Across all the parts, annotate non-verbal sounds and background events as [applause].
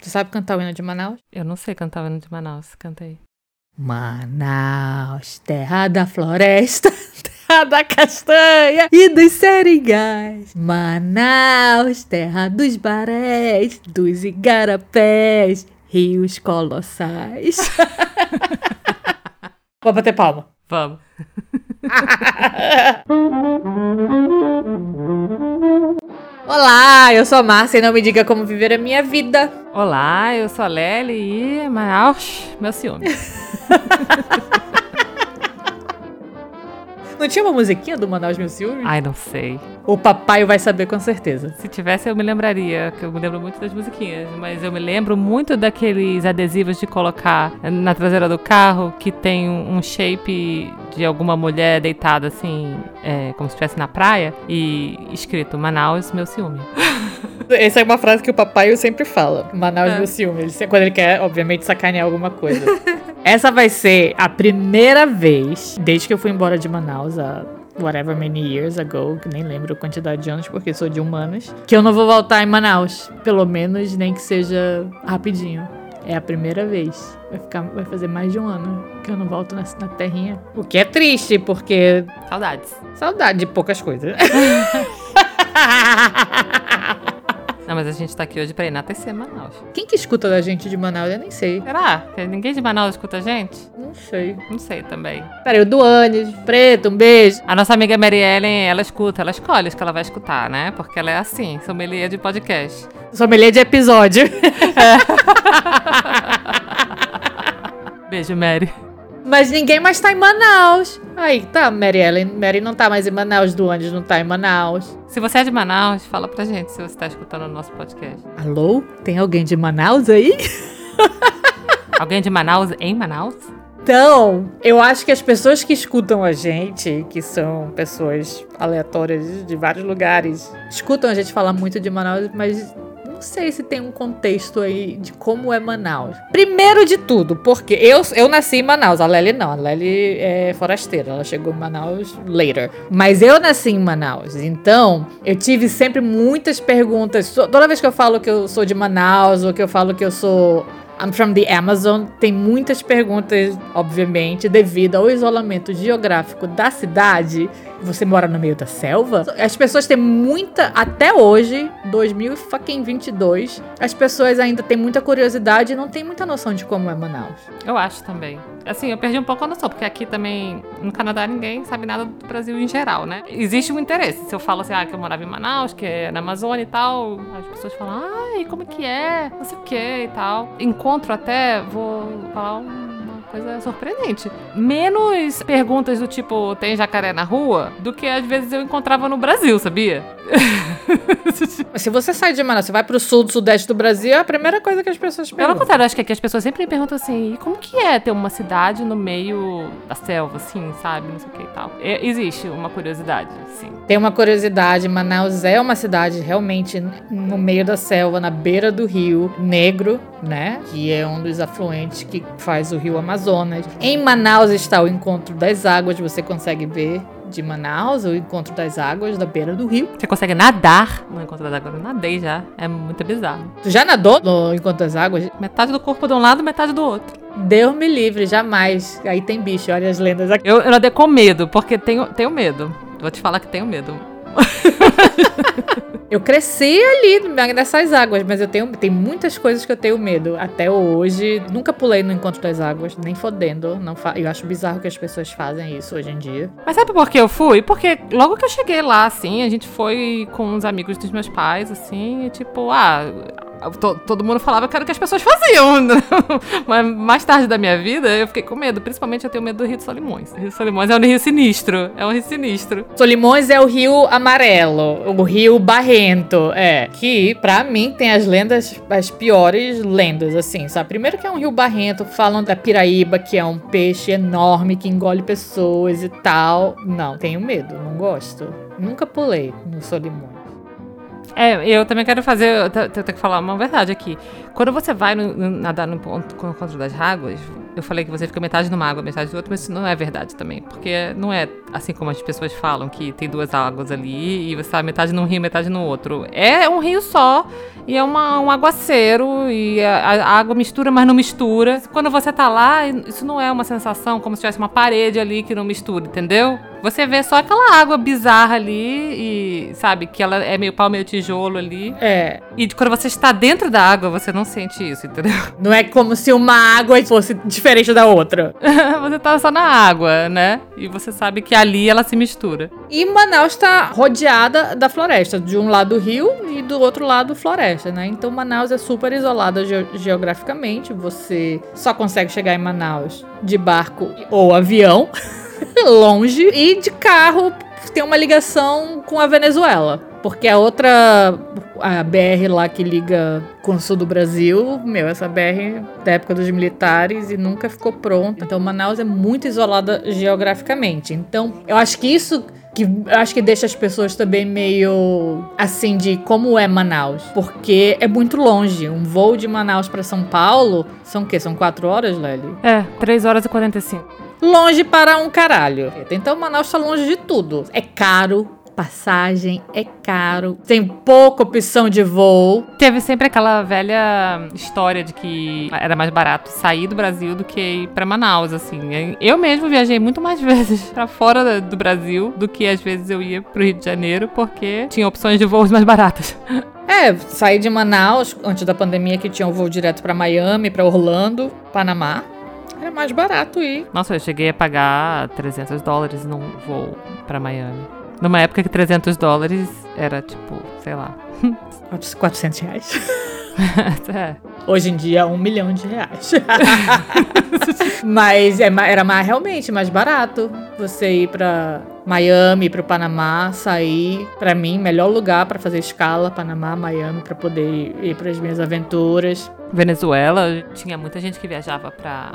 Tu sabe cantar o hino de Manaus? Eu não sei cantar o hino de Manaus. Canta aí. Manaus, terra da floresta, [laughs] terra da castanha e dos seringais. Manaus, terra dos barés, dos igarapés, rios colossais. [laughs] Vou bater palma. Vamos. [laughs] Olá, eu sou a Márcia e não me diga como viver a minha vida. Olá, eu sou a Lely e Manaus, meu ciúme. [laughs] Não tinha uma musiquinha do Manaus Mil Ciúmes? Ai, não sei. O papai vai saber com certeza. Se tivesse, eu me lembraria, que eu me lembro muito das musiquinhas. Mas eu me lembro muito daqueles adesivos de colocar na traseira do carro que tem um shape de alguma mulher deitada assim, é, como se estivesse na praia, e escrito Manaus, meu ciúme. [laughs] Essa é uma frase que o papai sempre fala. Manaus é. meu ciúme. Ele, quando ele quer, obviamente, sacanear alguma coisa. [laughs] Essa vai ser a primeira vez, desde que eu fui embora de Manaus, há whatever many years ago, que nem lembro a quantidade de anos, porque sou de humanas, que eu não vou voltar em Manaus. Pelo menos nem que seja rapidinho. É a primeira vez. Vai, ficar, vai fazer mais de um ano que eu não volto na, na terrinha. O que é triste, porque. Saudades. Saudade de poucas coisas. [laughs] Não, mas a gente tá aqui hoje pra ir na TC Manaus. Quem que escuta da gente de Manaus? Eu nem sei. Será? Ninguém de Manaus escuta a gente? Não sei. Não sei também. Peraí, o Duane, Preto, um beijo. A nossa amiga Mary Ellen, ela escuta, ela escolhe os que ela vai escutar, né? Porque ela é assim, sommelier de podcast. Sommelier de episódio. É. [laughs] Beijo, Mary. Mas ninguém mais tá em Manaus. Aí, tá, Mary Ellen. Mary não tá mais em Manaus, Duandes não tá em Manaus. Se você é de Manaus, fala pra gente se você tá escutando o nosso podcast. Alô? Tem alguém de Manaus aí? [laughs] alguém de Manaus em Manaus? Então, eu acho que as pessoas que escutam a gente, que são pessoas aleatórias de vários lugares, escutam a gente falar muito de Manaus, mas não sei se tem um contexto aí de como é Manaus. Primeiro de tudo, porque eu, eu nasci em Manaus, a Lely não, a Lely é forasteira, ela chegou em Manaus later. Mas eu nasci em Manaus, então eu tive sempre muitas perguntas. Toda vez que eu falo que eu sou de Manaus ou que eu falo que eu sou I'm from the Amazon. Tem muitas perguntas, obviamente, devido ao isolamento geográfico da cidade. Você mora no meio da selva? As pessoas têm muita, até hoje, 2022, as pessoas ainda têm muita curiosidade e não têm muita noção de como é Manaus. Eu acho também. Assim, eu perdi um pouco a noção, porque aqui também, no Canadá, ninguém sabe nada do Brasil em geral, né? Existe um interesse. Se eu falo assim, ah, que eu morava em Manaus, que é na Amazônia e tal, as pessoas falam, ai, como é que é? Não sei o que e tal. Encontro até, vou falar uma coisa surpreendente. Menos perguntas do tipo, tem jacaré na rua? Do que às vezes eu encontrava no Brasil, sabia? [laughs] Se você sai de Manaus, você vai pro sul do sudeste do Brasil, é a primeira coisa que as pessoas perguntam. Pelo contrário, acho que aqui as pessoas sempre perguntam assim, e como que é ter uma cidade no meio da selva, assim, sabe? Não sei o que e tal. É, existe uma curiosidade, sim. Tem uma curiosidade, Manaus é uma cidade realmente no meio da selva, na beira do rio Negro, né? Que é um dos afluentes que faz o rio Amazonas. Em Manaus está o encontro das águas, você consegue ver de Manaus, o encontro das águas da beira do rio. Você consegue nadar no encontro das águas. Eu nadei já. É muito bizarro. Tu já nadou no encontro das águas? Metade do corpo de um lado, metade do outro. Deus me livre, jamais. Aí tem bicho, olha as lendas aqui. Eu, eu nadei com medo, porque tenho, tenho medo. Vou te falar que tenho medo. [laughs] eu cresci ali nessas águas, mas eu tenho tem muitas coisas que eu tenho medo. Até hoje, nunca pulei no encontro das águas, nem fodendo. Não eu acho bizarro que as pessoas fazem isso hoje em dia. Mas sabe por que eu fui? Porque logo que eu cheguei lá, assim, a gente foi com uns amigos dos meus pais, assim, e tipo, ah todo mundo falava que era o que as pessoas faziam. [laughs] Né? Mas mais tarde da minha vida, eu fiquei com medo. Principalmente eu tenho medo do Rio de Solimões. O Rio de Solimões é um rio sinistro. É um rio sinistro. Solimões é o rio amarelo. O rio barrento. É. Que, pra mim, tem as lendas, as piores lendas, assim, sabe? Primeiro que é um rio barrento. Falam da piraíba, que é um peixe enorme que engole pessoas e tal. Não, tenho medo. Não gosto. Nunca pulei no Solimões. É, eu também quero fazer. Eu tenho que falar uma verdade aqui. Quando você vai no, no, nadar no ponto encontro das águas, eu falei que você fica metade numa água, metade do outro, mas isso não é verdade também. Porque não é assim como as pessoas falam, que tem duas águas ali e você tá metade num rio, metade no outro. É um rio só e é uma, um aguaceiro e a, a água mistura, mas não mistura. Quando você tá lá, isso não é uma sensação como se tivesse uma parede ali que não mistura, entendeu? Você vê só aquela água bizarra ali e sabe que ela é meio pau, meio tijolo ali. É. E quando você está dentro da água, você não sente isso, entendeu? [laughs] Não é como se uma água fosse diferente da outra. [laughs] você tá só na água, né? E você sabe que ali ela se mistura. E Manaus está rodeada da floresta, de um lado rio e do outro lado floresta, né? Então Manaus é super isolada ge geograficamente. Você só consegue chegar em Manaus de barco ou avião. [laughs] longe e de carro tem uma ligação com a Venezuela. Porque a outra, a BR lá que liga com o sul do Brasil, meu, essa BR da época dos militares e nunca ficou pronta. Então Manaus é muito isolada geograficamente. Então eu acho que isso que acho que deixa as pessoas também meio assim de como é Manaus, porque é muito longe. Um voo de Manaus para São Paulo são o quê? São quatro horas, Lely? É, 3 horas e 45 longe para um caralho. Então Manaus está longe de tudo. É caro, passagem é caro, tem pouca opção de voo. Teve sempre aquela velha história de que era mais barato sair do Brasil do que ir para Manaus, assim. Eu mesmo viajei muito mais [laughs] vezes para fora do Brasil do que às vezes eu ia pro Rio de Janeiro, porque tinha opções de voos mais baratas. [laughs] É, saí de Manaus antes da pandemia que tinha um voo direto para Miami, para Orlando, Panamá. Era mais barato ir. Nossa, eu cheguei a pagar 300 dólares num voo para Miami. Numa época que 300 dólares era tipo, sei lá. 400 reais. [laughs] é. Hoje em dia, um milhão de reais. [laughs] Mas é, era mais, realmente mais barato você ir pra Miami, pro Panamá, sair. Pra mim, melhor lugar para fazer escala, Panamá, Miami, para poder ir para as minhas aventuras. Venezuela, tinha muita gente que viajava pra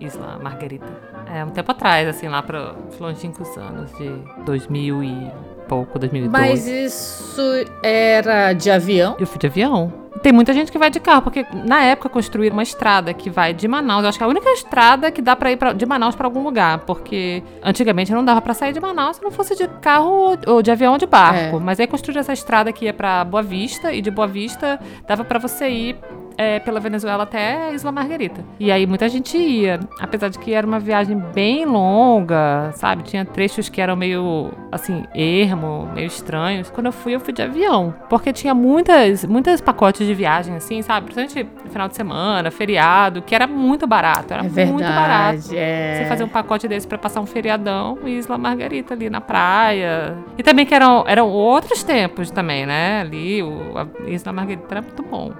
Isla Margarita. É, um tempo atrás, assim, lá para longínquos anos de 2000 e pouco, 2012. Mas isso era de avião? Eu fui de avião. Tem muita gente que vai de carro, porque na época construíram uma estrada que vai de Manaus. Eu acho que é a única estrada que dá para ir pra, de Manaus para algum lugar, porque antigamente não dava para sair de Manaus se não fosse de carro ou de avião ou de barco. É. Mas aí construíram essa estrada que ia para Boa Vista e de Boa Vista dava para você ir é, pela Venezuela até Isla Margarita. E aí muita gente ia, apesar de que era uma viagem bem longa, sabe? Tinha trechos que eram meio, assim, ermo, meio estranhos. Quando eu fui, eu fui de avião, porque tinha muitas, muitas pacotes de viagem, assim, sabe? Principalmente final de semana, feriado, que era muito barato, era é verdade, muito barato. É... Você fazer um pacote desse para passar um feriadão e Isla Margarita ali na praia. E também que eram, eram outros tempos também, né? Ali, o, a Isla Margarita era muito bom.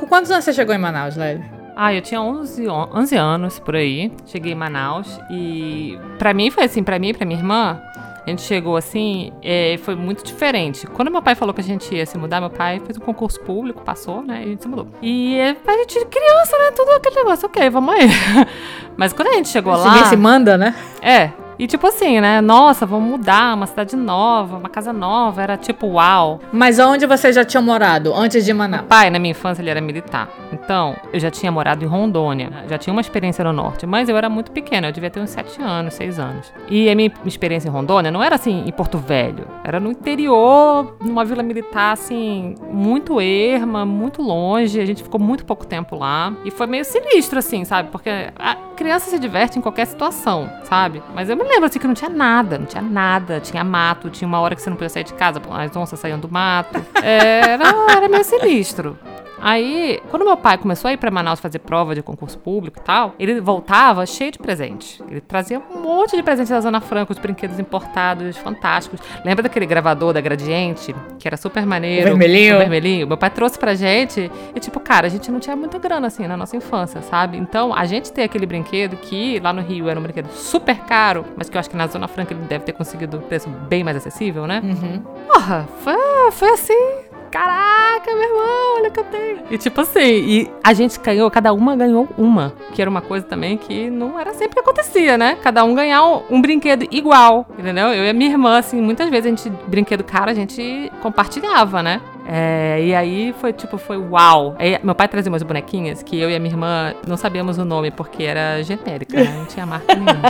Com quantos anos você chegou em Manaus, Lely? Ah, eu tinha 11, 11 anos por aí. Cheguei em Manaus e para mim foi assim, para mim e para minha irmã, a gente chegou assim, é, foi muito diferente. Quando meu pai falou que a gente ia se mudar, meu pai fez um concurso público, passou, né? E a gente se mudou. E a gente, criança, né? Tudo aquele negócio, ok, vamos aí. [laughs] Mas quando a gente chegou lá. Ninguém se manda, né? É. E tipo assim, né? Nossa, vamos mudar, uma cidade nova, uma casa nova. Era tipo, uau. Mas onde você já tinha morado antes de Manaus? Meu pai, na minha infância, ele era militar. Então, eu já tinha morado em Rondônia. Já tinha uma experiência no norte. Mas eu era muito pequena, eu devia ter uns 7 anos, 6 anos. E a minha experiência em Rondônia não era assim em Porto Velho. Era no interior, numa vila militar, assim, muito erma, muito longe. A gente ficou muito pouco tempo lá. E foi meio sinistro, assim, sabe? Porque a criança se diverte em qualquer situação, sabe? Mas eu me lembro assim que não tinha nada, não tinha nada. Tinha mato, tinha uma hora que você não podia sair de casa, as onças saíam do mato. Era, era meio sinistro. Aí, quando meu pai começou a ir para Manaus fazer prova de concurso público e tal, ele voltava cheio de presente. Ele trazia um monte de presentes da Zona Franca, os brinquedos importados, fantásticos. Lembra daquele gravador da Gradiente, que era super maneiro? O vermelhinho. O vermelhinho. Meu pai trouxe pra gente e, tipo, cara, a gente não tinha muita grana assim na nossa infância, sabe? Então, a gente ter aquele brinquedo que lá no Rio era um brinquedo super caro, mas que eu acho que na Zona Franca ele deve ter conseguido um preço bem mais acessível, né? Uhum. Porra, foi, foi assim caraca, meu irmão, olha o que eu tenho. E tipo assim, e a gente ganhou, cada uma ganhou uma, que era uma coisa também que não era sempre que acontecia, né? Cada um ganhar um, um brinquedo igual, entendeu? Eu e a minha irmã, assim, muitas vezes a gente, brinquedo caro, a gente compartilhava, né? É, e aí foi tipo, foi uau. Aí, meu pai trazia umas bonequinhas que eu e a minha irmã não sabíamos o nome porque era genérica, né? não tinha marca nenhuma.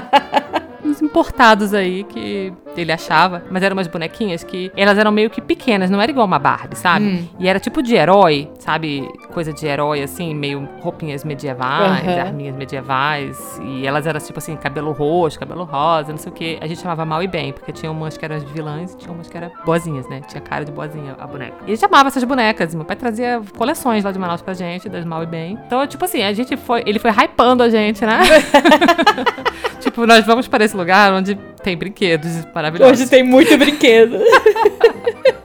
[laughs] Uns importados aí que ele achava, mas eram umas bonequinhas que elas eram meio que pequenas, não era igual uma Barbie, sabe? Hum. E era tipo de herói, sabe? Coisa de herói, assim, meio roupinhas medievais, Aham. arminhas medievais. E elas eram tipo assim, cabelo roxo, cabelo rosa, não sei o que. A gente chamava mal e bem, porque tinha umas que eram de vilãs e tinha umas que eram boazinhas, né? Tinha cara de boazinha a boneca. E a gente amava essas bonecas. Meu pai trazia coleções lá de Manaus pra gente, das mal e bem. Então, tipo assim, a gente foi. Ele foi hypando a gente, né? [laughs] [laughs] tipo, nós vamos para esse lugar onde tem brinquedos maravilhosos. Hoje tem muito brinquedo. [laughs]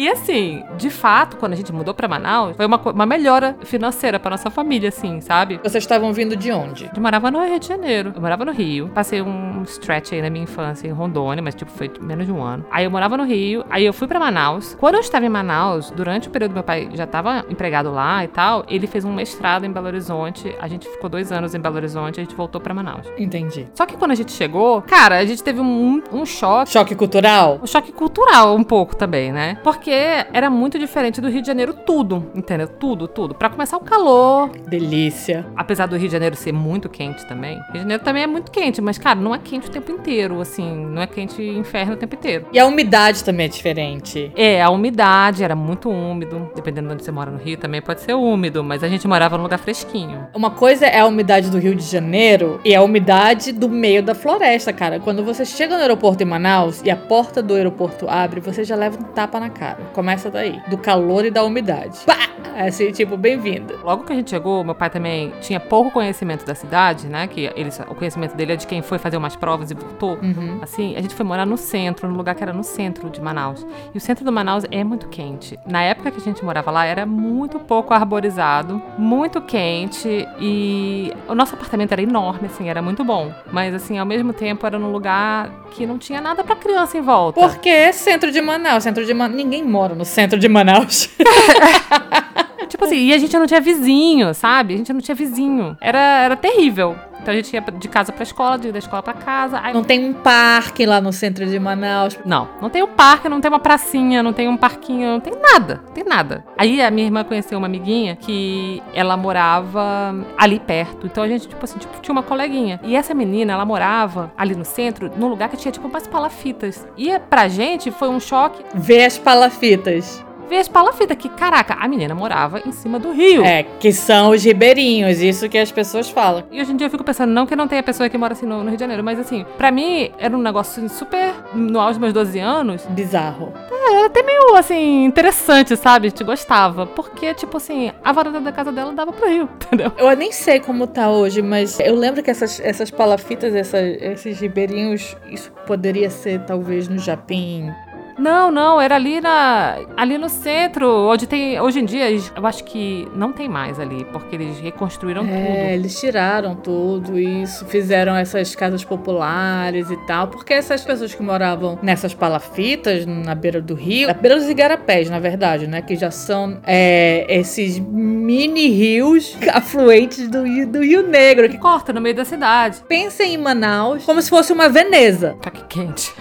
E assim, de fato, quando a gente mudou pra Manaus, foi uma, uma melhora financeira pra nossa família, assim, sabe? Vocês estavam vindo de onde? Eu morava no Rio de Janeiro. Eu morava no Rio. Passei um stretch aí na minha infância em Rondônia, mas tipo, foi menos de um ano. Aí eu morava no Rio, aí eu fui pra Manaus. Quando eu estava em Manaus, durante o período meu pai já estava empregado lá e tal, ele fez um mestrado em Belo Horizonte. A gente ficou dois anos em Belo Horizonte, a gente voltou pra Manaus. Entendi. Só que quando a gente chegou, cara, a gente teve um, um choque. Choque cultural? Um choque cultural um pouco também, né? Porque era muito diferente do Rio de Janeiro tudo, entendeu? Tudo, tudo. Pra começar o calor, Delícia. apesar do Rio de Janeiro ser muito quente também. Rio de Janeiro também é muito quente, mas cara, não é quente o tempo inteiro, assim, não é quente inferno o tempo inteiro. E a umidade também é diferente. É, a umidade era muito úmido, dependendo de onde você mora no Rio também pode ser úmido, mas a gente morava num lugar fresquinho. Uma coisa é a umidade do Rio de Janeiro e a umidade do meio da floresta, cara. Quando você chega no aeroporto em Manaus e a porta do aeroporto abre, você já leva um tapa na cara. Começa daí. Do calor e da umidade. Pá! Assim, tipo, bem-vinda. Logo que a gente chegou, meu pai também tinha pouco conhecimento da cidade, né? Que ele, o conhecimento dele é de quem foi fazer umas provas e voltou. Uhum. Assim, a gente foi morar no centro, no lugar que era no centro de Manaus. E o centro do Manaus é muito quente. Na época que a gente morava lá, era muito pouco arborizado, muito quente e o nosso apartamento era enorme, assim, era muito bom. Mas, assim, ao mesmo tempo era num lugar que não tinha nada pra criança em volta. Porque é centro de Manaus, centro de Manaus. Ninguém mora no centro de Manaus. [laughs] Tipo assim, e a gente não tinha vizinho, sabe? A gente não tinha vizinho. Era, era terrível. Então a gente ia de casa pra escola, de da escola pra casa. Aí Não tem um parque lá no centro de Manaus. Não, não tem um parque, não tem uma pracinha, não tem um parquinho, não tem nada, não tem nada. Aí a minha irmã conheceu uma amiguinha que ela morava ali perto. Então a gente, tipo assim, tipo, tinha uma coleguinha. E essa menina, ela morava ali no centro, num lugar que tinha, tipo, umas palafitas. E pra gente foi um choque Vê as palafitas. Ver as palafitas, que, caraca, a menina morava em cima do rio. É, que são os ribeirinhos, isso que as pessoas falam. E hoje em dia eu fico pensando, não que não tenha pessoa que mora assim no, no Rio de Janeiro, mas assim, pra mim era um negócio assim, super. No auge dos meus 12 anos, Bizarro. Era até meio, assim, interessante, sabe? Gente gostava. Porque, tipo assim, a varanda da casa dela dava pro rio, [laughs] entendeu? Eu nem sei como tá hoje, mas eu lembro que essas, essas palafitas, essa- esses ribeirinhos, isso poderia ser talvez no Japim. Não, não, era ali na ali no centro, onde tem hoje em dia, eu acho que não tem mais ali, porque eles reconstruíram É, tudo. eles tiraram tudo isso, fizeram essas casas populares e tal, porque essas pessoas que moravam nessas palafitas, na beira do rio, na beira dos igarapés, na verdade, né, que já são é, esses mini rios [laughs] afluentes do, rio- do Rio Negro, que Corta no meio da cidade. pensem em Manaus como se fosse uma Veneza. Só que quente.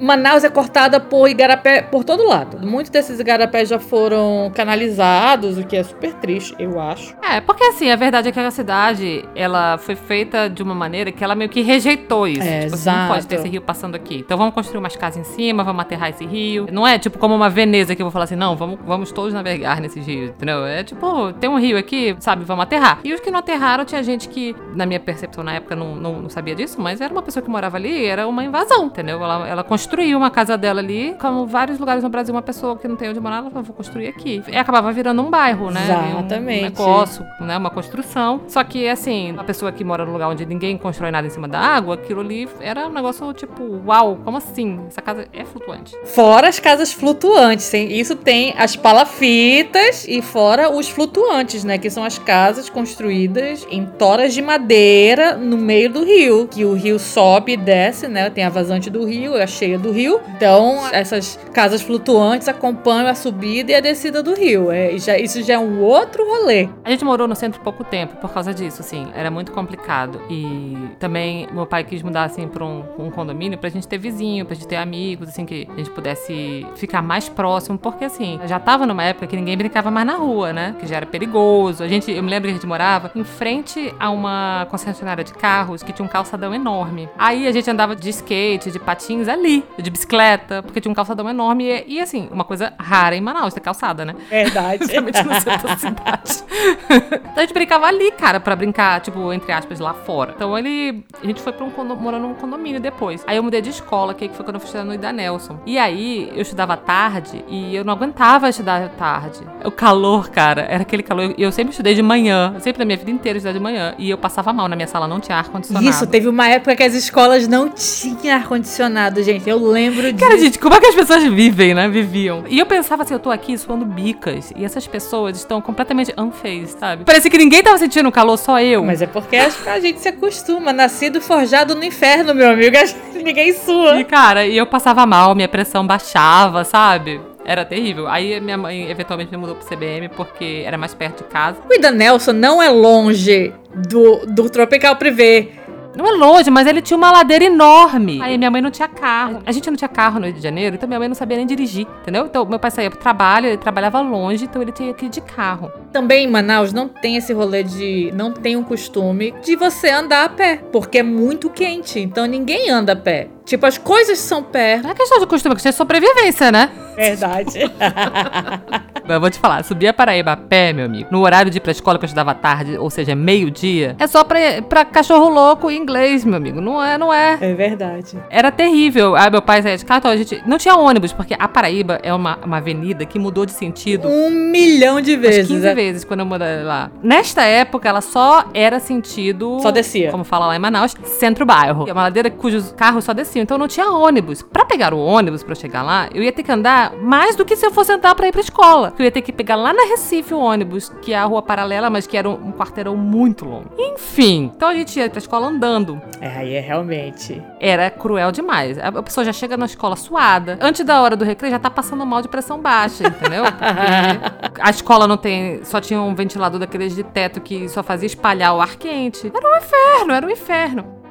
Manaus é cortada por igarapé por todo lado. Muitos desses igarapés já foram canalizados, o que é super triste, eu acho. É, porque assim, a verdade é que a cidade, ela foi feita de uma maneira que ela meio que rejeitou isso. É, tipo, assim, não pode exato. ter esse rio passando aqui. Então vamos construir umas casas em cima, vamos aterrar esse rio. Não é tipo como uma Veneza que eu vou falar assim, não, vamos, vamos todos navegar nesses rios, entendeu? É tipo, tem um rio aqui, sabe, vamos aterrar. E os que não aterraram, tinha gente que, na minha percepção na época, não, não, não sabia disso, mas era uma pessoa que morava ali, era uma invasão, entendeu? Ela, ela construiu uma casa dela ali, como vários lugares no Brasil, uma pessoa que não tem onde morar, ela falou, vou construir aqui. E acabava virando um bairro, né? Um Exatamente. negócio, né? Uma construção. Só que, assim, uma pessoa que mora num lugar onde ninguém constrói nada em cima da água, aquilo ali era um negócio tipo, uau, como assim? Essa casa é flutuante. Fora as casas flutuantes, tem- isso tem as palafitas e fora os flutuantes, né? Que são as casas construídas em toras de madeira no meio do rio. Que o rio sobe e desce, né? Tem a vazante do rio, a cheia do rio. Então, essas aquelas casas flutuantes acompanham a subida e a descida do rio. É, já, isso já é um outro rolê. A gente morou no centro pouco tempo por causa disso, assim. Era muito complicado. E também meu pai quis mudar, assim, pra um, um condomínio pra gente ter vizinho, pra gente ter amigos, assim, que a gente pudesse ficar mais próximo. Porque, assim, já tava numa época que ninguém brincava mais na rua, né? Que já era perigoso. A gente, eu me lembro que a gente morava em frente a uma concessionária de carros que tinha um calçadão enorme. Aí a gente andava de skate, de patins ali, de bicicleta, porque tinha um calçadão enorme. E, e assim, uma coisa rara em Manaus, ter calçada, né? Verdade. [laughs] Principalmente no centro da cidade. [laughs] então a gente brincava ali, cara, pra brincar, tipo, entre aspas, lá fora. Então ele. A gente foi pra um condo, morar num condomínio depois. Aí eu mudei de escola, que foi quando eu fui estudar no Ida Nelson. E aí eu estudava tarde e eu não aguentava estudar tarde. O calor, cara, era aquele calor. E eu sempre estudei de manhã. Sempre na minha vida inteira eu estudei de manhã. E eu passava mal. Na minha sala não tinha ar-condicionado. Isso, teve uma época que as escolas não tinham ar-condicionado, gente. Eu lembro disso. Cara, gente, como é que as pessoas vivem, né? Viviam. E eu pensava assim, eu tô aqui suando bicas. E essas pessoas estão completamente unfazed, sabe? Parecia que ninguém tava sentindo calor, só eu. Mas é porque acho que a gente se acostuma. Nascido forjado no inferno, meu amigo. [laughs] Acho que ninguém sua. E, cara, e eu passava mal, minha pressão baixava, sabe? Era terrível. Aí minha mãe eventualmente me mudou pro CBM porque era mais perto de casa. Cuida Nelson não é longe do, do Tropical Privé. Não é longe, mas ele tinha uma ladeira enorme. Aí minha mãe não tinha carro. A gente não tinha carro no Rio de Janeiro, então minha mãe não sabia nem dirigir, entendeu? Então meu pai saía pro trabalho, ele trabalhava longe, então ele tinha que ir de carro. Também em Manaus não tem esse rolê de. Não tem um costume de você andar a pé, porque é muito quente, então ninguém anda a pé. Tipo, as coisas são perto. Não é questão de costume, é questão de sobrevivência, né? Verdade. [laughs] Mas eu vou te falar, subir a Paraíba a pé, meu amigo, no horário de ir pra escola que eu estudava tarde, ou seja, meio-dia, é só pra, pra cachorro louco em inglês, meu amigo. Não é, não é. É verdade. Era terrível. Aí meu pai saía de carro, então a gente não tinha ônibus, porque a Paraíba é uma, uma avenida que mudou de sentido. Um milhão de vezes. Umas 15 né? vezes quando eu morei lá. Nesta época, ela só era sentido. Só descia. Como fala lá em Manaus, centro-bairro. É uma ladeira cujos carros só desciam. Então não tinha ônibus. Pra pegar o ônibus pra chegar lá, eu ia ter que andar mais do que se eu fosse andar pra ir pra escola. Eu ia ter que pegar lá na Recife o ônibus, que é a rua paralela, mas que era um, um quarteirão muito longo. Enfim. Então a gente ia pra escola andando. É, aí é realmente. Era cruel demais. A a pessoa já chega na escola suada. Antes da hora do recreio já tá passando mal de pressão baixa, entendeu? Porque a escola não tem. Só tinha um ventilador daqueles de teto que só fazia espalhar o ar quente. Era um inferno, era um inferno.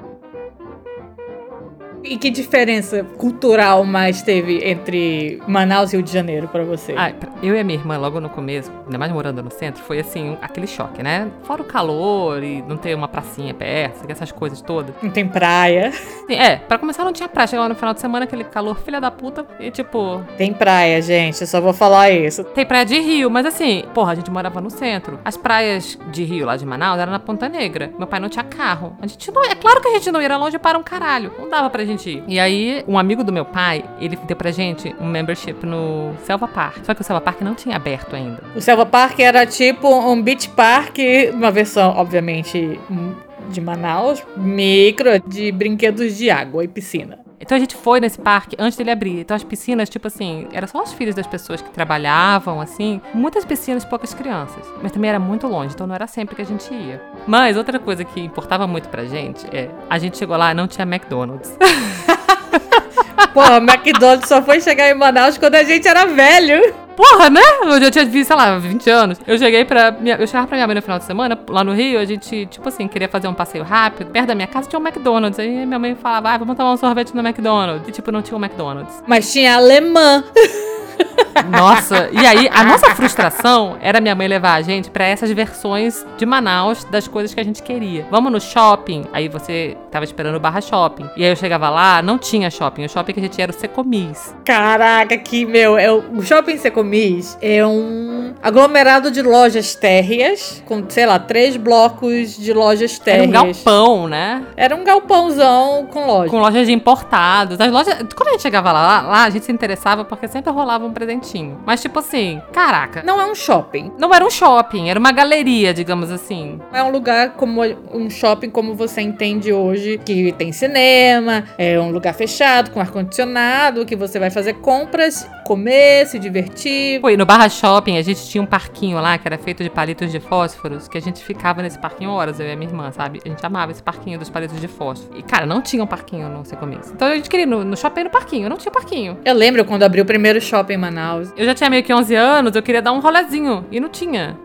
E que diferença cultural mais teve entre Manaus e Rio de Janeiro pra você? Ah, eu e a minha irmã, logo no começo, ainda mais morando no centro, foi assim, aquele choque, né? Fora o calor e não ter uma pracinha perto, essas coisas todas. Não tem praia. É, pra começar não tinha praia. Chegava no final de semana, aquele calor filha da puta, e tipo, Tem praia, gente. Eu só vou falar isso. Tem praia de Rio, mas assim, porra, a gente morava no centro. As praias de Rio, lá de Manaus, eram na Ponta Negra. Meu pai não tinha carro. A gente não. É claro que a gente não ia longe para um caralho. Não dava pra gente E aí, um amigo do meu pai, ele deu pra gente um membership no Selva Park. Só que o Selva Park não tinha aberto ainda. O Selva Park era tipo um beach park, uma versão, obviamente, de Manaus, micro, de brinquedos de água e piscina. Então a gente foi nesse parque antes dele abrir. Então as piscinas, tipo assim, eram só os filhos das pessoas que trabalhavam, assim. Muitas piscinas, poucas crianças. Mas também era muito longe, então não era sempre que a gente ia. Mas outra coisa que importava muito pra gente é. A gente chegou lá e não tinha McDonald's. [laughs] Porra, McDonald's só foi chegar em Manaus quando a gente era velho. Porra, né? Eu já tinha visto, sei lá, 20 anos. Eu cheguei pra. Minha, eu chegava pra minha mãe no final de semana, lá no Rio, a gente, tipo assim, queria fazer um passeio rápido. Perto da minha casa tinha um McDonald's. Aí minha mãe falava, ah, vamos tomar um sorvete no McDonald's. E, tipo, não tinha um McDonald's. Mas tinha alemã. [laughs] Nossa, e aí a nossa frustração era minha mãe levar a gente pra essas versões de Manaus das coisas que a gente queria. Vamos no shopping, aí você tava esperando o barra shopping. E aí eu chegava lá, não tinha shopping. O shopping que a gente era o Secomis. Caraca, que, meu, é o, Shopping Secomis é um aglomerado de lojas térreas, com, sei lá, três blocos de lojas Era um térreas. galpão, né? Era um galpãozão com loja. Com lojas de importados. As lojas. Quando a gente chegava lá, lá a gente se interessava porque sempre rolava um presentinho. Mas, tipo assim, caraca. Não é um shopping. Não era um shopping, era uma galeria, digamos assim. É um lugar como um shopping como você entende hoje, que tem cinema, é um lugar fechado, com ar-condicionado, que você vai fazer compras, comer, se divertir. E no Barra Shopping a gente tinha um parquinho lá que era feito de palitos de fósforos, que a gente ficava nesse parquinho horas, eu e a minha irmã, sabe? A gente amava esse parquinho dos palitos de fósforo. E, cara, não tinha um parquinho no Sem Comics. Então a gente queria ir no, no shopping no parquinho, não tinha parquinho. Eu lembro quando abriu o primeiro shopping em Manaus. Eu já tinha meio que 11 anos, eu queria dar um rolezinho, e não tinha.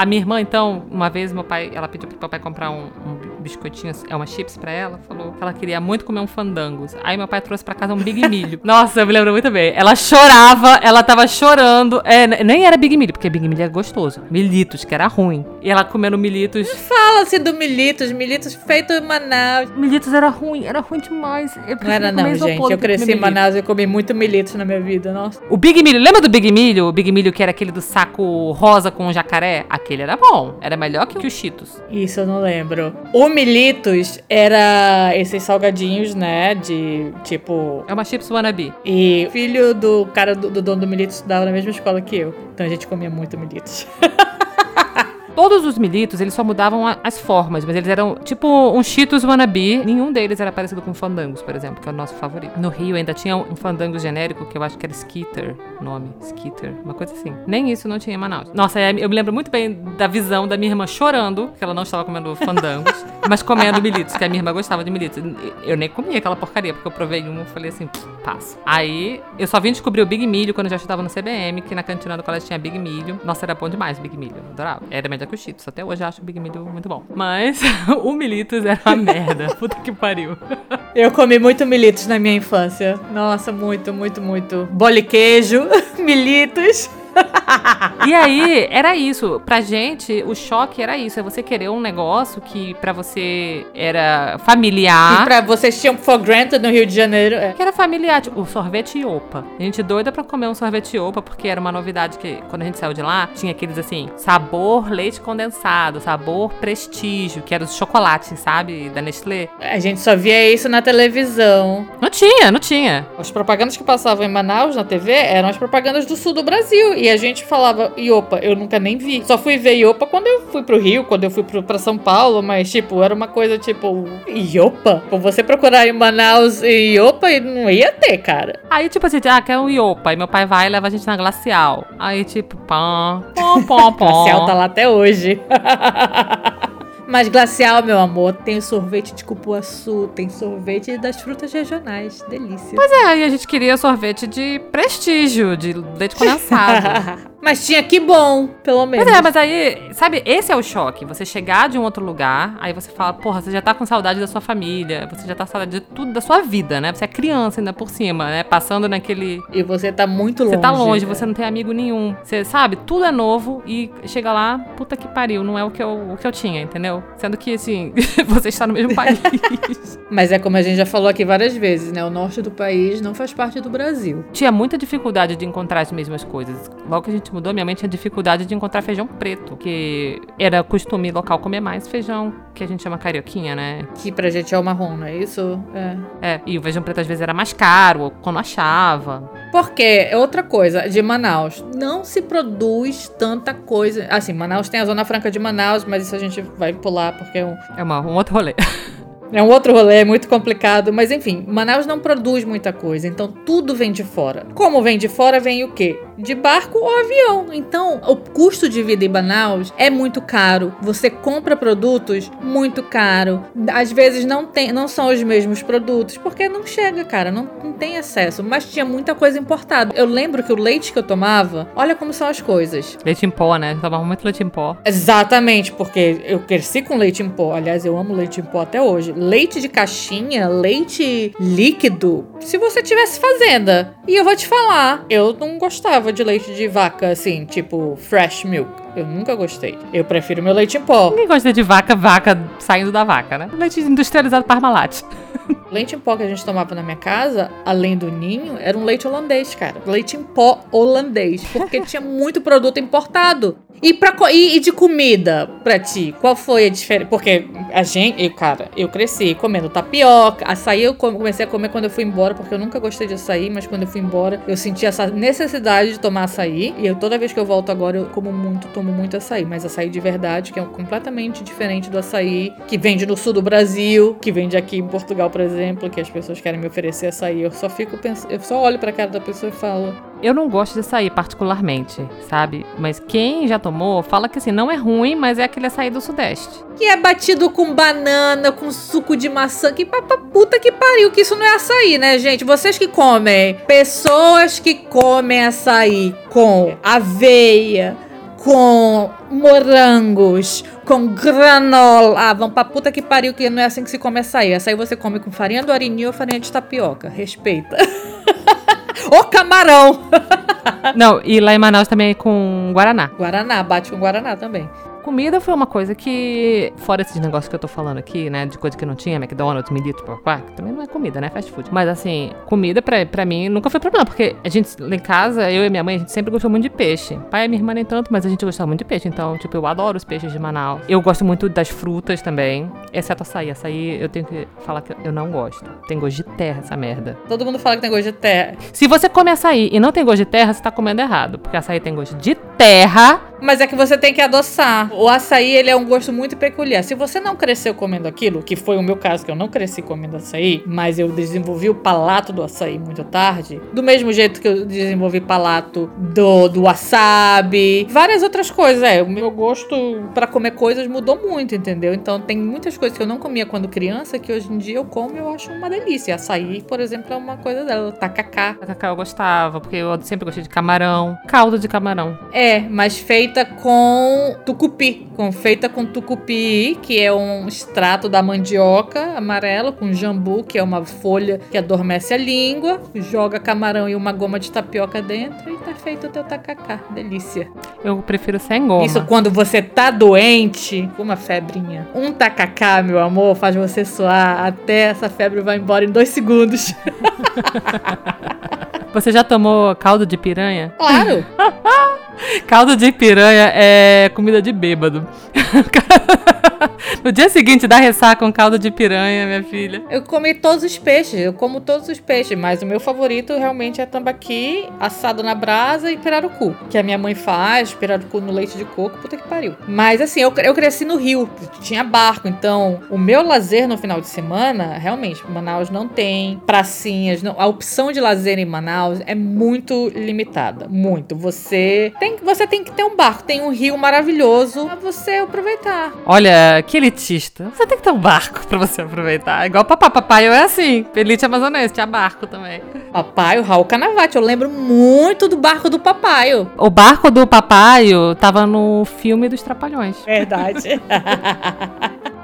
A minha irmã, então, uma vez meu pai, ela pediu pro meu pai comprar um, um biscoitinho, é uma chips pra ela, falou que ela queria muito comer um fandangos. Aí meu pai trouxe pra casa um Big [laughs] Milho. Nossa, eu me lembro muito bem. Ela chorava, ela tava chorando. É, nem era Big Milho, porque Big Milho é gostoso. Militos, que era ruim. E ela comendo Militos. Fala-se do Militos, Militos feito em Manaus. Militos era ruim, era ruim demais. Eu Não era não, gente. Eu cresci em Manaus e comi muito Militos na minha vida, nossa. O Big Milho, lembra do Big Milho? O Big Milho que era aquele do saco rosa com jacaré? Aquele era bom. Era melhor que o Cheetos. Isso eu não lembro. O Militos era esses salgadinhos, né? De tipo. É uma chips wannabe. E filho do cara do, do dono do Militos estudava na mesma escola que eu. Então a gente comia muito Militos. [laughs] Todos os militos, eles só mudavam a, as formas, mas eles eram tipo um Cheetos wannabe. Nenhum deles era parecido com Fandangos, por exemplo, que é o nosso favorito. No Rio ainda tinha um Fandango genérico, que eu acho que era Skitter, nome, Skitter, uma coisa assim. Nem isso não tinha em Manaus. Nossa, é, eu me lembro muito bem da visão da minha irmã chorando, que ela não estava comendo Fandangos, [laughs] mas comendo militos, que a minha irmã gostava de militos. Eu nem comia aquela porcaria, porque eu provei um e falei assim, passo. Aí, eu só vim descobrir o Big Milho quando eu já estava no CBM, que na cantina do colégio tinha Big Milho. Nossa, era bom demais Big Milho, adorava. Era melhor que o Cheetos. Até hoje eu acho o Big Milho muito bom. Mas [laughs] o Militos era uma merda. [laughs] Puta que pariu. Eu comi muito Militos na minha infância. Nossa, muito, muito, muito. Bole queijo, [laughs] Militos. [laughs] e aí, era isso. Pra gente, o choque era isso. É você querer um negócio que pra você era familiar. E pra vocês tinham for granted no Rio de Janeiro. É. Que era familiar. Tipo, o sorvete Iopa. A gente doida pra comer um sorvete Iopa, porque era uma novidade que, quando a gente saiu de lá, tinha aqueles assim, sabor leite condensado, sabor prestígio, que era os chocolates, sabe? Da Nestlé. A gente só via isso na televisão. Não tinha, não tinha. As propagandas que passavam em Manaus na TV eram as propagandas do sul do Brasil. E a gente falava Iopa, eu nunca nem vi. Só fui ver Iopa quando eu fui pro Rio, quando eu fui pro, pra São Paulo, mas, tipo, era uma coisa tipo, Iopa? Por você procurar em Manaus Iopa, não ia ter, cara. Aí, tipo assim, ah, quer um Iopa. Aí meu pai vai e leva a gente na Glacial. Aí, tipo, pã, pom, pom, pom. Glacial tá lá até hoje. [laughs] Mas glacial, meu amor, tem sorvete de cupuaçu, tem sorvete das frutas regionais. Delícia. Pois é, e a gente queria sorvete de prestígio, de leite condensado. [laughs] Mas tinha que bom, pelo menos. Pois é, mas aí, sabe, esse é o choque. Você chegar de um outro lugar, aí você fala, porra, você já tá com saudade da sua família, você já tá com saudade de tudo da sua vida, né? Você é criança ainda por cima, né? Passando naquele. E você tá muito longe. Você tá longe, você não tem amigo nenhum. Você sabe, tudo é novo e chega lá, puta que pariu, não é o que eu, o que eu tinha, entendeu? Sendo que, assim, [laughs] você está no mesmo país. [laughs] mas é como a gente já falou aqui várias vezes, né? O norte do país não faz parte do Brasil. Tinha muita dificuldade de encontrar as mesmas coisas. Logo que a gente mudou, minha mãe tinha dificuldade de encontrar feijão preto, que era costume local comer mais feijão, que a gente chama carioquinha, né? Que pra gente é o marrom, não é isso? É. É, e o feijão preto às vezes era mais caro, quando achava. Porque, é outra coisa, de Manaus, não se produz tanta coisa. Assim, Manaus tem a Zona Franca de Manaus, mas isso a gente vai pular porque é um. É uma, um outro rolê. [laughs] É um outro rolê, é muito complicado. Mas enfim, Manaus não produz muita coisa, então tudo vem de fora. Como vem de fora, vem o quê? De barco ou avião. Então, o custo de vida em Manaus é muito caro. Você compra produtos muito caro. Às vezes não tem, não são os mesmos produtos, porque não chega, cara, não, não tem acesso. Mas tinha muita coisa importada. Eu lembro que o leite que eu tomava, olha como são as coisas. Leite em pó, né? Eu tomava muito leite em pó. Exatamente, porque eu cresci com leite em pó. Aliás, eu amo leite em pó até hoje leite de caixinha, leite líquido, se você tivesse fazenda. E eu vou te falar, eu não gostava de leite de vaca assim, tipo fresh milk. Eu nunca gostei. Eu prefiro meu leite em pó. Ninguém gosta de vaca, vaca saindo da vaca, né? Leite industrializado Parmalat. [laughs] leite em pó que a gente tomava na minha casa, além do ninho, era um leite holandês, cara. Leite em pó holandês. Porque tinha muito produto importado. E, pra, e, e de comida pra ti? Qual foi a diferença? Porque a gente, eu, cara, eu cresci comendo tapioca. Açaí eu comecei a comer quando eu fui embora, porque eu nunca gostei de açaí, mas quando eu fui embora eu senti essa necessidade de tomar açaí. E eu, toda vez que eu volto agora, eu como muito, tomo muito açaí. Mas açaí de verdade, que é completamente diferente do açaí que vende no sul do Brasil, que vende aqui em Portugal, por exemplo, que as pessoas querem me oferecer açaí. Eu só fico pensando, eu só olho pra cara da pessoa e falo. Eu não gosto de açaí particularmente, sabe? Mas quem já tomou fala que assim, não é ruim, mas é aquele açaí do Sudeste. Que é batido com banana, com suco de maçã. Que papa puta que pariu, que isso não é açaí, né, gente? Vocês que comem, pessoas que comem açaí com aveia, com morangos, com granola. Ah, vão pra puta que pariu, que não é assim que se come açaí. Açaí você come com farinha do arinho ou farinha de tapioca. Respeita. [laughs] Ô camarão! [laughs] Não, e lá em Manaus também é com Guaraná. Guaraná, bate com Guaraná também. Comida foi uma coisa que, fora esses negócios que eu tô falando aqui, né, de coisa que não tinha, McDonald's, Milito, papá, que também não é comida, né, fast food. Mas assim, comida pra, pra mim nunca foi problema, porque a gente, lá em casa, eu e minha mãe, a gente sempre gostou muito de peixe. Pai e minha irmã nem tanto, mas a gente gostava muito de peixe, então, tipo, eu adoro os peixes de Manaus. Eu gosto muito das frutas também, exceto açaí. Açaí eu tenho que falar que eu não gosto. Tem gosto de terra essa merda. Todo mundo fala que tem gosto de terra. Se você come açaí e não tem gosto de terra, você tá comendo errado, porque açaí tem gosto de terra. Mas é que você tem que adoçar. O açaí, ele é um gosto muito peculiar. Se você não cresceu comendo aquilo, que foi o meu caso, que eu não cresci comendo açaí, mas eu desenvolvi o palato do açaí muito tarde, do mesmo jeito que eu desenvolvi palato do, do wasabi, várias outras coisas. É, o meu gosto para comer coisas mudou muito, entendeu? Então tem muitas coisas que eu não comia quando criança que hoje em dia eu como e eu acho uma delícia. Açaí, por exemplo, é uma coisa dela. Tacacá. Tacacá eu gostava, porque eu sempre gostei de camarão. Caldo de camarão. É, mas feita com tucupi. Com, feita com tucupi, que é um extrato da mandioca amarelo, com jambu, que é uma folha que adormece a língua. Joga camarão e uma goma de tapioca dentro e tá feito o teu tacacá. Delícia. Eu prefiro sem goma. Isso quando você tá doente, uma febrinha. Um tacacá, meu amor, faz você suar até essa febre vai embora em dois segundos. [laughs] Você já tomou caldo de piranha? Claro! [laughs] caldo de piranha é comida de bêbado. [laughs] [laughs] no dia seguinte dá ressaca com caldo de piranha, minha filha. Eu comi todos os peixes, eu como todos os peixes, mas o meu favorito realmente é tambaqui, assado na brasa e pirarucu, que a minha mãe faz, pirarucu no leite de coco, puta que pariu. Mas assim, eu, eu cresci no Rio, tinha barco, então o meu lazer no final de semana, realmente, Manaus não tem pracinhas, não, a opção de lazer em Manaus é muito limitada, muito. Você tem, você tem que ter um barco, tem um rio maravilhoso pra você aproveitar. Olha, que elitista. Você tem que ter um barco [laughs] pra você aproveitar. Igual papai. Papai é assim. Elite amazonense, tinha barco também. Papai, o Raul Canavati. Eu lembro muito do barco do papai. O barco do papai tava no filme dos Trapalhões. Verdade. [laughs]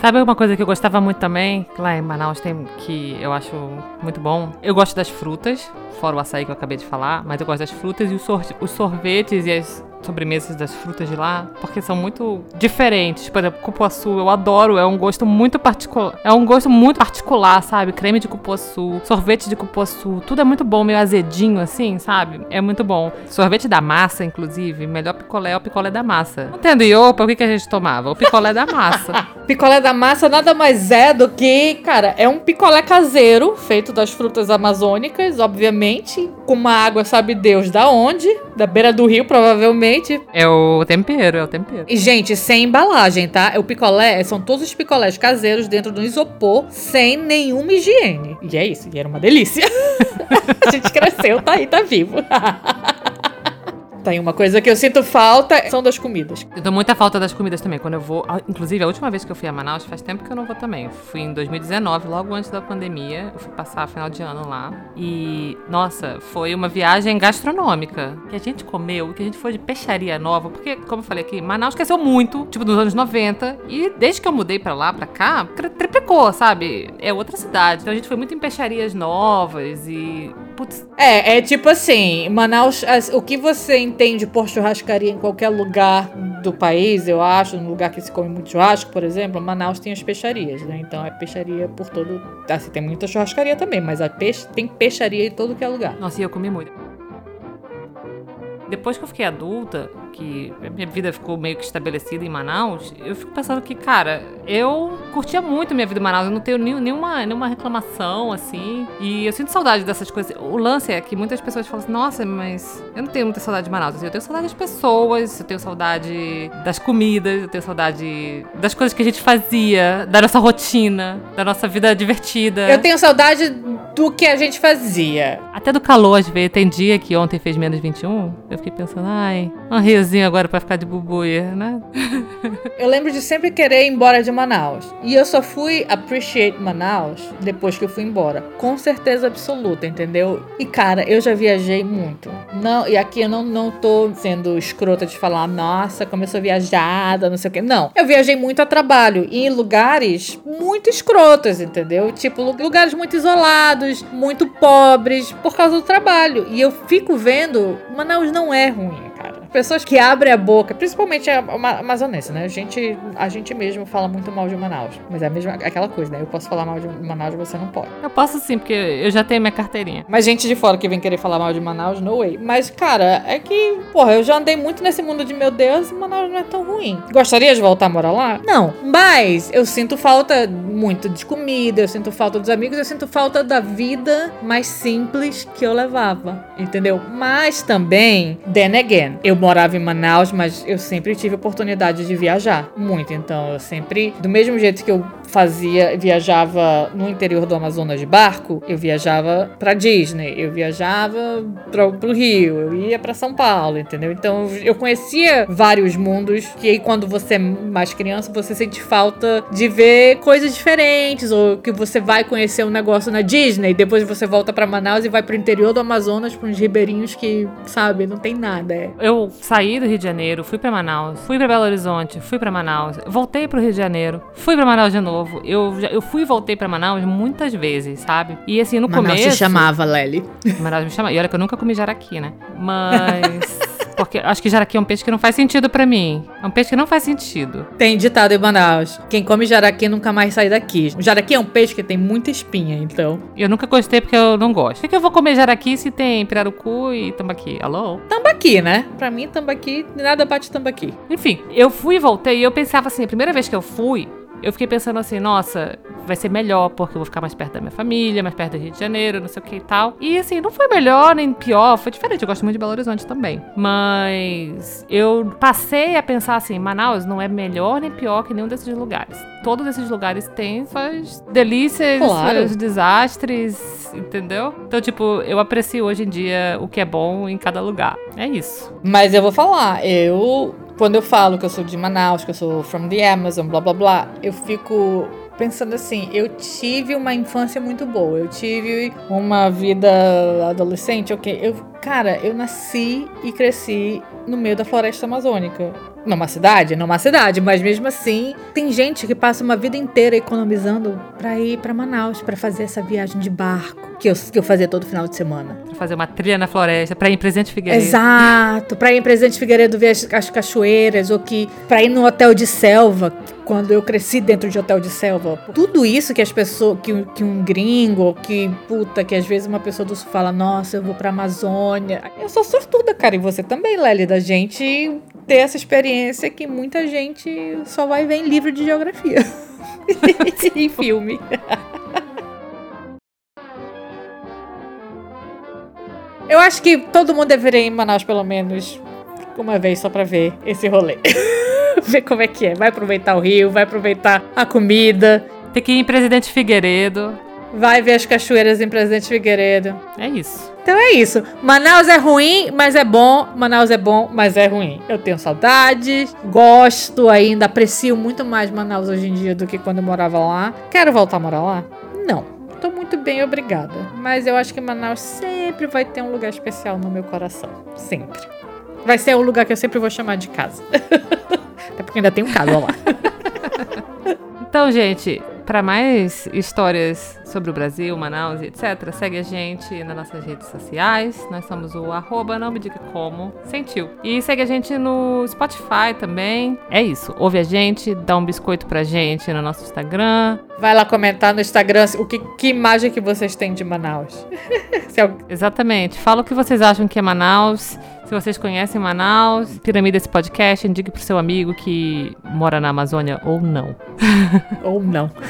Sabe uma coisa que eu gostava muito também? Que lá em Manaus tem que eu acho muito bom. Eu gosto das frutas, fora o açaí que eu acabei de falar, mas eu gosto das frutas e os, sor os sorvetes e as sobremesas das frutas de lá, porque são muito diferentes. Por exemplo, cupuaçu, eu adoro, é um gosto muito particular. É um gosto muito particular, sabe? Creme de cupuaçu, sorvete de cupuaçu, tudo é muito bom, meio azedinho assim, sabe? É muito bom. Sorvete da massa, inclusive, melhor picolé é o picolé da massa. Não tendo iopa, o que, que a gente tomava? O picolé da massa. [laughs] picolé da massa nada mais é do que, cara, é um picolé caseiro, feito das frutas amazônicas, obviamente, com uma água, sabe Deus da onde, da beira do rio, provavelmente é o tempero, é o tempero. E, gente, sem embalagem, tá? É o picolé, são todos os picolés caseiros dentro do isopor, sem nenhuma higiene. E é isso, e era uma delícia. [laughs] a gente cresceu, tá aí, tá vivo. [laughs] Tem uma coisa que eu sinto falta são das comidas. Eu dou muita falta das comidas também. Quando eu vou. Inclusive, a última vez que eu fui a Manaus, faz tempo que eu não vou também. Eu fui em 2019, logo antes da pandemia. Eu fui passar final de ano lá. E, nossa, foi uma viagem gastronômica. Que a gente comeu, que a gente foi de peixaria nova. Porque, como eu falei aqui, Manaus cresceu muito, tipo, nos anos 90. E desde que eu mudei pra lá, pra cá, triplicou, sabe? É outra cidade. Então a gente foi muito em peixarias novas e. Putz. É, é tipo assim, Manaus, o que você entende por churrascaria em qualquer lugar do país, eu acho, no lugar que se come muito churrasco, por exemplo, Manaus tem as peixarias, né? Então é peixaria por todo. Assim, tem muita churrascaria também, mas a peixe, tem peixaria em todo que é lugar. Nossa, e eu comi muito. Depois que eu fiquei adulta, que minha vida ficou meio que estabelecida em Manaus, eu fico pensando que, cara, eu curtia muito minha vida em Manaus, eu não tenho nenhuma, nenhuma reclamação, assim. E eu sinto saudade dessas coisas. O lance é que muitas pessoas falam assim, nossa, mas eu não tenho muita saudade de Manaus. Eu tenho saudade das pessoas, eu tenho saudade das comidas, eu tenho saudade das coisas que a gente fazia, da nossa rotina, da nossa vida divertida. Eu tenho saudade do que a gente fazia. Até do calor, às vezes. Tem dia que ontem fez menos 21, eu fiquei pensando, ai, um riozinho agora pra ficar de bubuia, né? [laughs] eu lembro de sempre querer ir embora de Manaus. E eu só fui appreciate Manaus depois que eu fui embora. Com certeza absoluta, entendeu? E cara, eu já viajei muito. Não, e aqui eu não, não tô sendo escrota de falar, nossa, como eu sou viajada, não sei o quê. Não. Eu viajei muito a trabalho e em lugares muito escrotos, entendeu? Tipo, lugares muito isolados, muito pobres, por causa do trabalho. E eu fico vendo, Manaus não é ruim pessoas que abrem a boca, principalmente a, a amazonense, né? A gente, a gente mesmo fala muito mal de Manaus. Mas é a mesma, aquela coisa, né? Eu posso falar mal de Manaus, você não pode. Eu posso sim, porque eu já tenho minha carteirinha. Mas gente de fora que vem querer falar mal de Manaus, no way. Mas, cara, é que, porra, eu já andei muito nesse mundo de meu Deus, Manaus não é tão ruim. Gostaria de voltar a morar lá? Não. Mas eu sinto falta muito de comida, eu sinto falta dos amigos, eu sinto falta da vida mais simples que eu levava. Entendeu? Mas também, then again, eu morava em Manaus, mas eu sempre tive oportunidade de viajar muito. Então, eu sempre, do mesmo jeito que eu fazia, viajava no interior do Amazonas de barco, eu viajava para Disney, eu viajava para pro Rio, eu ia para São Paulo, entendeu? Então, eu conhecia vários mundos que aí quando você é mais criança, você sente falta de ver coisas diferentes ou que você vai conhecer um negócio na Disney, depois você volta para Manaus e vai pro interior do Amazonas, para uns ribeirinhos que, sabe, não tem nada. É. Eu saí do Rio de Janeiro, fui para Manaus, fui para Belo Horizonte, fui para Manaus, voltei pro Rio de Janeiro, fui para Manaus de novo. Eu, eu fui e voltei para Manaus muitas vezes, sabe? E assim, no Manaus começo. te chamava, Lely. Manaus me chamava. E olha que eu nunca comi jaraqui, né? Mas. [laughs] Porque acho que jaraqui é um peixe que não faz sentido para mim. É um peixe que não faz sentido. Tem ditado em Manaus. Quem come jaraqui nunca mais sai daqui. O jaraqui é um peixe que tem muita espinha, então. Eu nunca gostei porque eu não gosto. Por que eu vou comer jaraqui se tem pirarucu e tambaqui? Alô? Tambaqui, né? Pra mim, tambaqui, nada bate tambaqui. Enfim, eu fui e voltei e eu pensava assim, a primeira vez que eu fui, eu fiquei pensando assim, nossa, vai ser melhor porque eu vou ficar mais perto da minha família, mais perto do Rio de Janeiro, não sei o que e tal. E assim, não foi melhor nem pior, foi diferente. Eu gosto muito de Belo Horizonte também. Mas eu passei a pensar assim, Manaus não é melhor nem pior que nenhum desses lugares. Todos esses lugares têm suas delícias, claro. seus desastres, entendeu? Então, tipo, eu aprecio hoje em dia o que é bom em cada lugar. É isso. Mas eu vou falar, eu quando eu falo que eu sou de Manaus, que eu sou from the Amazon, blá blá blá, eu fico pensando assim, eu tive uma infância muito boa, eu tive uma vida adolescente, ok, eu, cara, eu nasci e cresci no meio da floresta amazônica. Numa cidade? Numa cidade, mas mesmo assim, tem gente que passa uma vida inteira economizando para ir para Manaus, para fazer essa viagem de barco que eu, que eu fazia todo final de semana. Pra fazer uma trilha na floresta, pra ir em Presente Figueiredo. Exato, pra ir em Presente Figueiredo ver as, as cachoeiras, ou que pra ir no hotel de selva, quando eu cresci dentro de hotel de selva. Tudo isso que as pessoas, que, que um gringo, que puta, que às vezes uma pessoa do sul fala, nossa, eu vou pra Amazônia. Eu sou sortuda, cara, e você também, Lely, da gente ter essa experiência que muita gente só vai ver em livro de geografia. [laughs] em filme. Eu acho que todo mundo deveria ir em Manaus pelo menos uma vez só pra ver esse rolê. [laughs] ver como é que é. Vai aproveitar o rio, vai aproveitar a comida. Tem que ir em Presidente Figueiredo. Vai ver as cachoeiras em Presidente Figueiredo. É isso. Então é isso. Manaus é ruim, mas é bom. Manaus é bom, mas é ruim. Eu tenho saudades, gosto ainda, aprecio muito mais Manaus hoje em dia do que quando eu morava lá. Quero voltar a morar lá? Não. Tô muito bem, obrigada. Mas eu acho que Manaus sempre vai ter um lugar especial no meu coração. Sempre. Vai ser o lugar que eu sempre vou chamar de casa. [laughs] Até porque ainda tem um casa lá. [laughs] então, gente, para mais histórias sobre o Brasil, Manaus e etc., segue a gente nas nossas redes sociais. Nós somos o arroba, não me diga como, sentiu. E segue a gente no Spotify também. É isso. Ouve a gente, dá um biscoito pra gente no nosso Instagram. Vai lá comentar no Instagram o que, que imagem que vocês têm de Manaus. [laughs] Exatamente. Fala o que vocês acham que é Manaus Se vocês conhecem Manaus, Piramida esse podcast, indique pro seu amigo que mora na Amazônia ou não. [laughs] ou não. [laughs]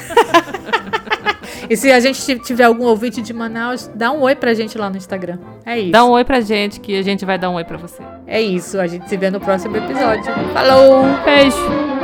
E se a gente tiver algum ouvinte de Manaus, dá um oi pra gente lá no Instagram. É isso. Dá um oi pra gente que a gente vai dar um oi pra você. É isso. A gente se vê no próximo episódio. Falou! Beijo!